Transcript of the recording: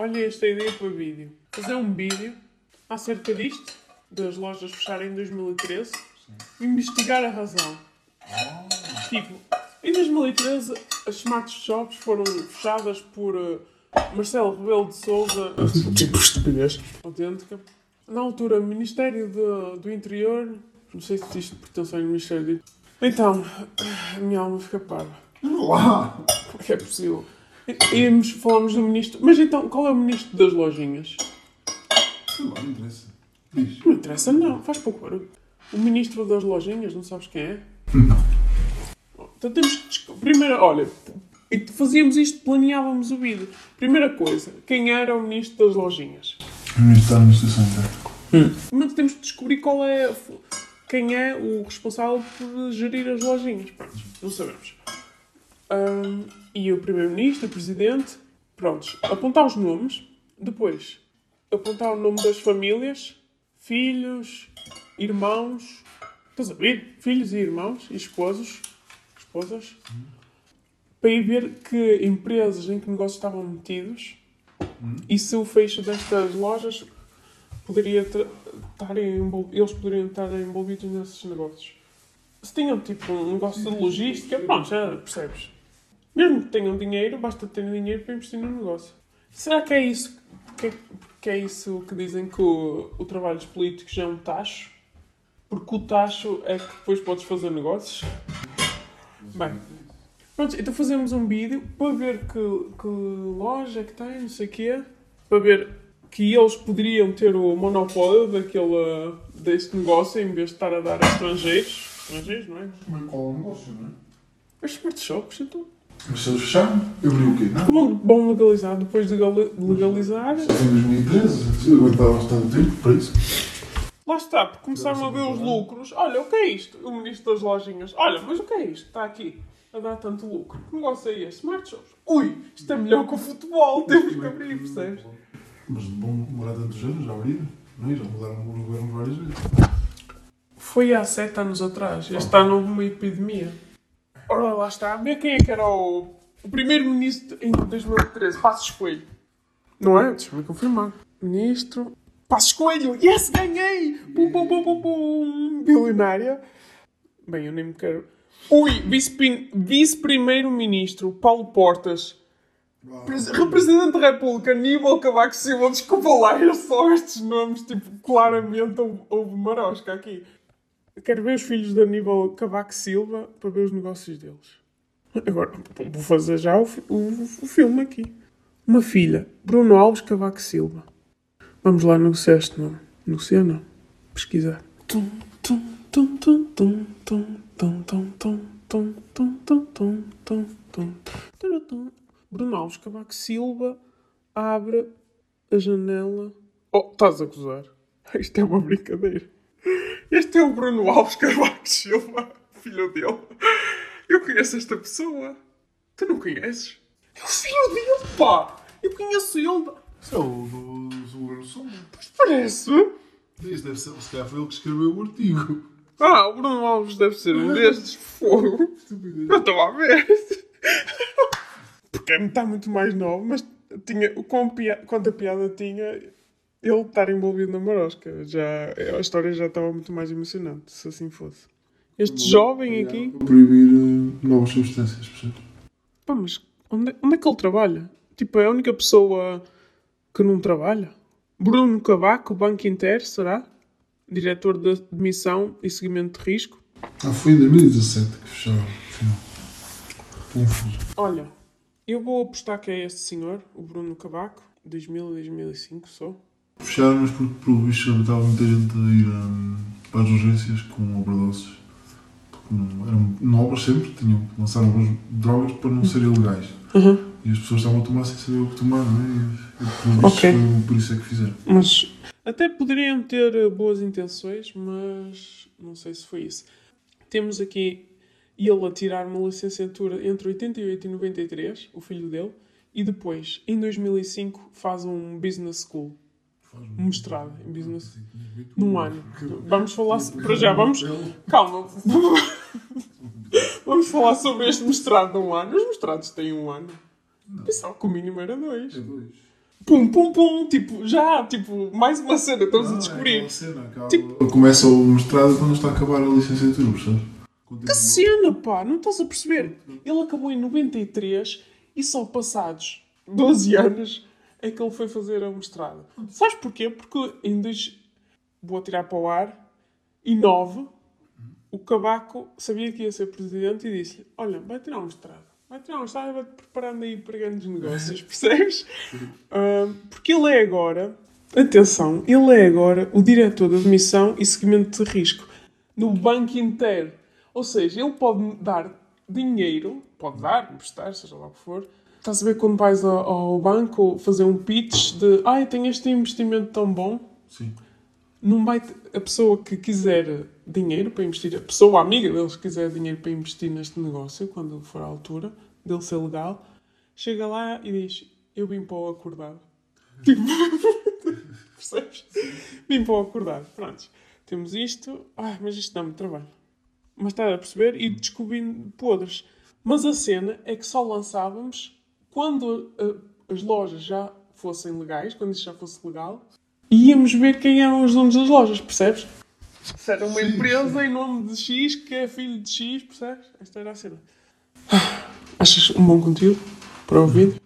Olha esta ideia para vídeo. Fazer um vídeo acerca disto, das lojas fecharem em 2013, investigar a razão. Tipo, em 2013 as smart shops foram fechadas por uh, Marcelo Rebelo de Souza. Tipo estupidez. Autêntica. Na altura, Ministério do, do Interior. Não sei se isto pertence ao Ministério do Então, a minha alma fica parva. Lá! Porque é possível. Íamos, falamos do ministro. Mas então, qual é o ministro das lojinhas? Lá, não interessa. Diz. Não interessa, não. Faz pouco barulho. O ministro das lojinhas, não sabes quem é? Não. Então temos que descobrir. Primeiro, olha, fazíamos isto, planeávamos o vídeo. Primeira coisa, quem era o ministro das lojinhas? O ministro da administração interna. Mas temos que descobrir qual é. Quem é o responsável por gerir as lojinhas. Pronto, não sabemos. Ahm, e o primeiro-ministro, o presidente. Prontos, apontar os nomes. Depois, apontar o nome das famílias. Filhos, irmãos. Estás a ver? Filhos e irmãos e esposos. Esposas. Para ir ver que empresas em que negócios estavam metidos. E se o fecho destas lojas poderia estar eles poderiam estar envolvidos nesses negócios. Se tinham tipo um negócio de logística, pronto, já percebes. Mesmo que tenham dinheiro, basta terem dinheiro para investir no negócio. Será que é isso que, que é isso que dizem que o, o trabalho dos políticos é um tacho? Porque o tacho é que depois podes fazer negócios? Bem, pronto, então fazemos um vídeo para ver que, que loja é que tem, não sei o quê, para ver que eles poderiam ter o monopólio daquele, deste negócio em vez de estar a dar a estrangeiros. Estrangeiros, não é? Mas qual é o negócio, não é? As smart shops, então. Mas se eles fecharam, eu abri o quê? Não? Vão, vão legalizar depois de gali- legalizar. Só em 2013. Eu aguentava bastante tempo para isso. Lá está, porque começaram a ver os lucros. Olha, o que é isto? O ministro das lojinhas. Olha, mas o que é isto? Está aqui a dar tanto lucro. Que negócio é este? Smart shops. Ui, isto é melhor que o futebol. Temos que abrir, percebes? Mas bom demorar tantos anos já abrir, não é? Já mudaram o governo várias vezes. Foi há sete anos atrás. Este ano houve uma epidemia. Ora, lá está. Vê quem é que era o, o primeiro-ministro em 2013. Passos Coelho. Não é? Deixa-me confirmar. Ministro... Passos Coelho! Yes, ganhei! Pum, pum, pum, pum, pum. Bilionária. Bem, eu nem me quero... Ui, vice- vice-primeiro-ministro Paulo Portas. Pres- Representante da República, Aníbal Cavaco Silva, desculpa lá, é só estes nomes, tipo, claramente houve marosca aqui. Quero ver os filhos de Aníbal Cavaco Silva para ver os negócios deles. Agora, vou fazer já o, o- o filme aqui. Uma filha, Bruno Alves Cavaco Silva. Vamos lá negociar este nome. Negociar não. Pesquisar. Tum, tum, tum, tum, tum, tum, tum, tum, tum. Bruno Alves Cavaco Silva abre a janela. Oh, estás a gozar? Isto é uma brincadeira. Este é o Bruno Alves Cavaco Silva, filho dele. Eu conheço esta pessoa. Tu não conheces? É o filho dele, pá! Eu conheço ele. Isso é o do, governo Sombra. Parece. Isso deve ser, se calhar foi ele que escreveu o artigo. Ah, o Bruno Alves deve ser um destes. Fogo. Eu estou a ver. Porque está muito mais novo, mas tinha, pia, quanta piada tinha ele estar envolvido na marosca. Já, a história já estava muito mais emocionante, se assim fosse. Este jovem aqui. Proibir eh, novas substâncias, percebes? Pá, mas onde, onde é que ele trabalha? Tipo, é a única pessoa que não trabalha? Bruno Cavaco, Banco Inter, será? Diretor de admissão e seguimento de risco? Ah, foi em 2017 que afinal. Confuso. Olha, eu vou apostar que é este senhor, o Bruno Cavaco, 2000 e 2005 só. Fecharam, mas porque, pelo visto, estava muita gente a ir hum, para as urgências com overdoses. Porque não, eram novas sempre, tinham que lançar novas drogas para não serem ilegais. E as pessoas estavam a tomar sem saber o que tomar, não é? E, e pelo visto, Ok. foi por isso é que fizeram. Mas até poderiam ter eh, boas intenções, mas não sei se foi isso. Temos aqui ele a tirar uma licenciatura entre 88 e 93, o filho dele, e depois, em 2005, faz um business school, um mestrado em business, num ano. Vamos falar, para já, vamos, calma, vamos falar sobre este mestrado de um ano. Os mestrados têm um ano. Pensava que o mínimo era dois. É dois. Pum, pum, pum, tipo, já, tipo, mais uma cena, estamos a Ah, descobrir. é cena, aquela- Tipo- Começa o mestrado quando está a acabar a licenciatura, percebes? Que cena, pá, não estás a perceber? Ele acabou em 93 e só passados 12 anos é que ele foi fazer a mestrado. Sabes porquê? Porque em dois... Vou tirar para o ar. E 9, o Cabaco sabia que ia ser presidente e disse-lhe olha, vai tirar um mestrado. Vai tirar um mestrado e vai-te preparando aí para grandes negócios, percebes? Ah, porque ele é agora... Atenção, ele é agora o diretor de admissão e seguimento de risco no banco inteiro. Ou seja, ele pode dar dinheiro, pode dar, emprestar, seja lá o que for. Estás a ver quando vais ao, ao banco fazer um pitch de ai, tenho este investimento tão bom. Sim. Não vai a pessoa que quiser dinheiro para investir, a pessoa amiga deles que quiser dinheiro para investir neste negócio, quando for a altura dele ser legal, chega lá e diz: Eu vim para o acordado. Tipo, percebes? Vim para o acordado. Pronto, temos isto, ai, mas isto dá-me trabalho. Mas está a perceber? E descobrindo podres. Mas a cena é que só lançávamos quando uh, as lojas já fossem legais, quando isso já fosse legal, íamos ver quem eram os donos das lojas, percebes? Se era uma Sim, empresa em nome de X, que é filho de X, percebes? Esta era a cena. Achas um bom conteúdo para o vídeo?